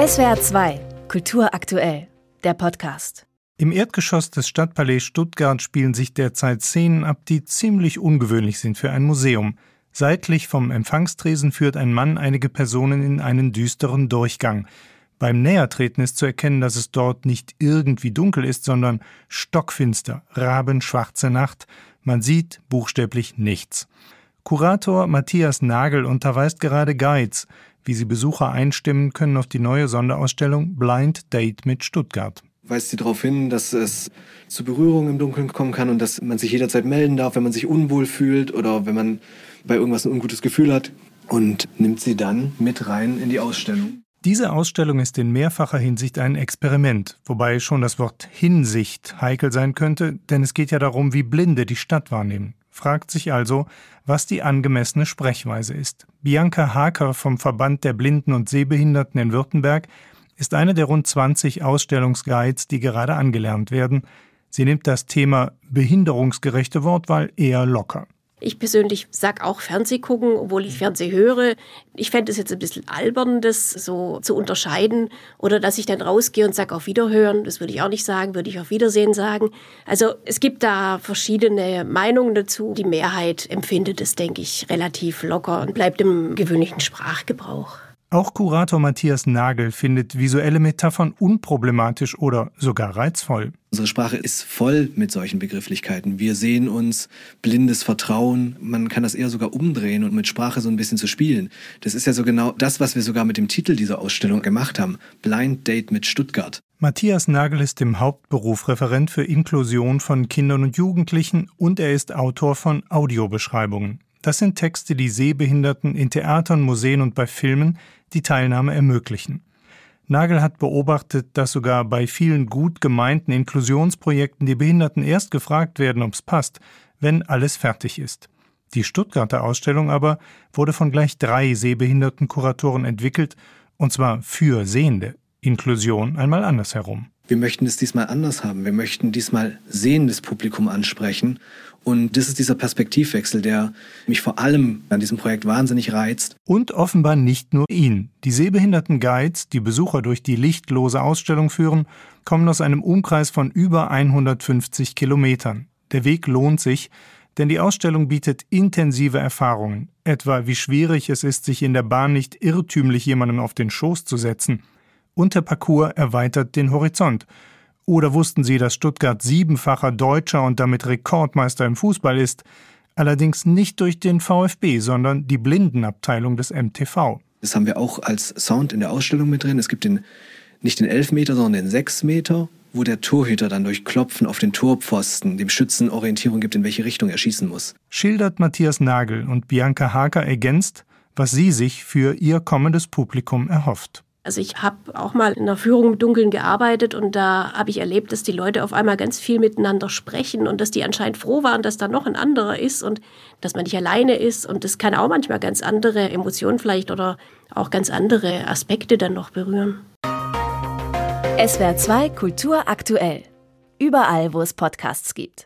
SWR 2, Kultur aktuell, der Podcast. Im Erdgeschoss des Stadtpalais Stuttgart spielen sich derzeit Szenen ab, die ziemlich ungewöhnlich sind für ein Museum. Seitlich vom Empfangstresen führt ein Mann einige Personen in einen düsteren Durchgang. Beim Nähertreten ist zu erkennen, dass es dort nicht irgendwie dunkel ist, sondern stockfinster, rabenschwarze Nacht. Man sieht buchstäblich nichts. Kurator Matthias Nagel unterweist gerade Guides, wie sie Besucher einstimmen können auf die neue Sonderausstellung Blind Date mit Stuttgart. Weist sie darauf hin, dass es zu Berührungen im Dunkeln kommen kann und dass man sich jederzeit melden darf, wenn man sich unwohl fühlt oder wenn man bei irgendwas ein ungutes Gefühl hat und nimmt sie dann mit rein in die Ausstellung. Diese Ausstellung ist in mehrfacher Hinsicht ein Experiment, wobei schon das Wort Hinsicht heikel sein könnte, denn es geht ja darum, wie Blinde die Stadt wahrnehmen fragt sich also, was die angemessene Sprechweise ist. Bianca Haker vom Verband der Blinden und Sehbehinderten in Württemberg ist eine der rund 20 Ausstellungsguides, die gerade angelernt werden. Sie nimmt das Thema behinderungsgerechte Wortwahl eher locker. Ich persönlich sag auch Fernseh gucken, obwohl ich Fernseh höre. Ich fände es jetzt ein bisschen albern, das so zu unterscheiden. Oder dass ich dann rausgehe und sage auf Wiederhören. Das würde ich auch nicht sagen, würde ich auf Wiedersehen sagen. Also es gibt da verschiedene Meinungen dazu. Die Mehrheit empfindet es, denke ich, relativ locker und bleibt im gewöhnlichen Sprachgebrauch. Auch Kurator Matthias Nagel findet visuelle Metaphern unproblematisch oder sogar reizvoll. Unsere Sprache ist voll mit solchen Begrifflichkeiten. Wir sehen uns blindes Vertrauen. Man kann das eher sogar umdrehen und mit Sprache so ein bisschen zu spielen. Das ist ja so genau das, was wir sogar mit dem Titel dieser Ausstellung gemacht haben. Blind Date mit Stuttgart. Matthias Nagel ist im Hauptberuf Referent für Inklusion von Kindern und Jugendlichen und er ist Autor von Audiobeschreibungen. Das sind Texte, die Sehbehinderten in Theatern, Museen und bei Filmen die Teilnahme ermöglichen. Nagel hat beobachtet, dass sogar bei vielen gut gemeinten Inklusionsprojekten die Behinderten erst gefragt werden, ob es passt, wenn alles fertig ist. Die Stuttgarter Ausstellung aber wurde von gleich drei Sehbehindertenkuratoren entwickelt, und zwar für Sehende. Inklusion einmal andersherum. Wir möchten es diesmal anders haben. Wir möchten diesmal sehendes Publikum ansprechen und das ist dieser Perspektivwechsel, der mich vor allem an diesem Projekt wahnsinnig reizt. Und offenbar nicht nur ihn. Die sehbehinderten Guides, die Besucher durch die lichtlose Ausstellung führen, kommen aus einem Umkreis von über 150 Kilometern. Der Weg lohnt sich, denn die Ausstellung bietet intensive Erfahrungen, etwa wie schwierig es ist, sich in der Bahn nicht irrtümlich jemandem auf den Schoß zu setzen. Und der Parcours erweitert den Horizont oder wussten Sie, dass Stuttgart siebenfacher Deutscher und damit Rekordmeister im Fußball ist? Allerdings nicht durch den VfB, sondern die Blindenabteilung des MTV. Das haben wir auch als Sound in der Ausstellung mit drin. Es gibt den, nicht den Elfmeter, sondern den Sechsmeter, wo der Torhüter dann durch Klopfen auf den Torpfosten dem Schützen Orientierung gibt, in welche Richtung er schießen muss. Schildert Matthias Nagel und Bianca Haker ergänzt, was sie sich für ihr kommendes Publikum erhofft. Also ich habe auch mal in der Führung im Dunkeln gearbeitet und da habe ich erlebt, dass die Leute auf einmal ganz viel miteinander sprechen und dass die anscheinend froh waren, dass da noch ein anderer ist und dass man nicht alleine ist. Und das kann auch manchmal ganz andere Emotionen vielleicht oder auch ganz andere Aspekte dann noch berühren. SWR 2 Kultur aktuell. Überall, wo es Podcasts gibt.